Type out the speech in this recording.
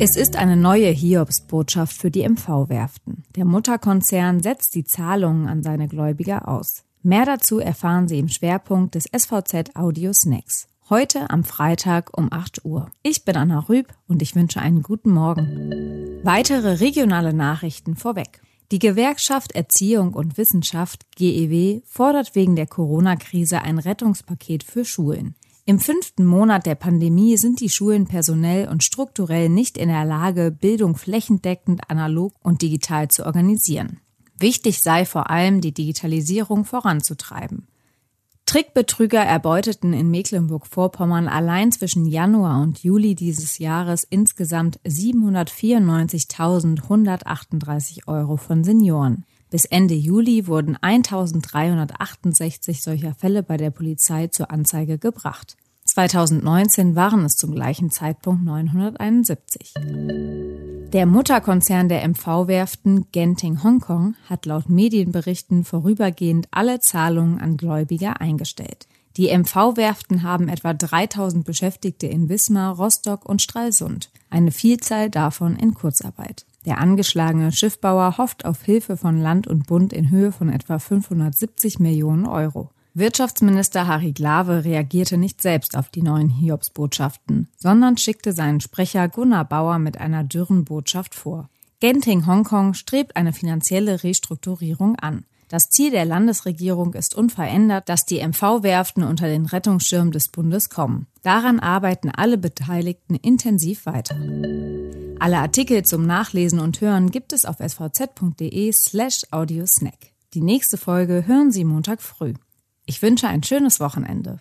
Es ist eine neue Hiobsbotschaft für die MV-Werften. Der Mutterkonzern setzt die Zahlungen an seine Gläubiger aus. Mehr dazu erfahren Sie im Schwerpunkt des SVZ Audio Snacks. Heute am Freitag um 8 Uhr. Ich bin Anna Rüb und ich wünsche einen guten Morgen. Weitere regionale Nachrichten vorweg. Die Gewerkschaft Erziehung und Wissenschaft GEW fordert wegen der Corona-Krise ein Rettungspaket für Schulen. Im fünften Monat der Pandemie sind die Schulen personell und strukturell nicht in der Lage, Bildung flächendeckend analog und digital zu organisieren. Wichtig sei vor allem, die Digitalisierung voranzutreiben. Trickbetrüger erbeuteten in Mecklenburg-Vorpommern allein zwischen Januar und Juli dieses Jahres insgesamt 794.138 Euro von Senioren. Bis Ende Juli wurden 1368 solcher Fälle bei der Polizei zur Anzeige gebracht. 2019 waren es zum gleichen Zeitpunkt 971. Der Mutterkonzern der MV-Werften Genting Hongkong hat laut Medienberichten vorübergehend alle Zahlungen an Gläubiger eingestellt. Die MV-Werften haben etwa 3000 Beschäftigte in Wismar, Rostock und Stralsund, eine Vielzahl davon in Kurzarbeit. Der angeschlagene Schiffbauer hofft auf Hilfe von Land und Bund in Höhe von etwa 570 Millionen Euro. Wirtschaftsminister Harry Glawe reagierte nicht selbst auf die neuen Hiobsbotschaften, sondern schickte seinen Sprecher Gunnar Bauer mit einer dürren Botschaft vor. Genting Hongkong strebt eine finanzielle Restrukturierung an. Das Ziel der Landesregierung ist unverändert, dass die MV-Werften unter den Rettungsschirm des Bundes kommen. Daran arbeiten alle Beteiligten intensiv weiter. Alle Artikel zum Nachlesen und Hören gibt es auf svz.de slash audiosnack. Die nächste Folge hören Sie Montag früh. Ich wünsche ein schönes Wochenende.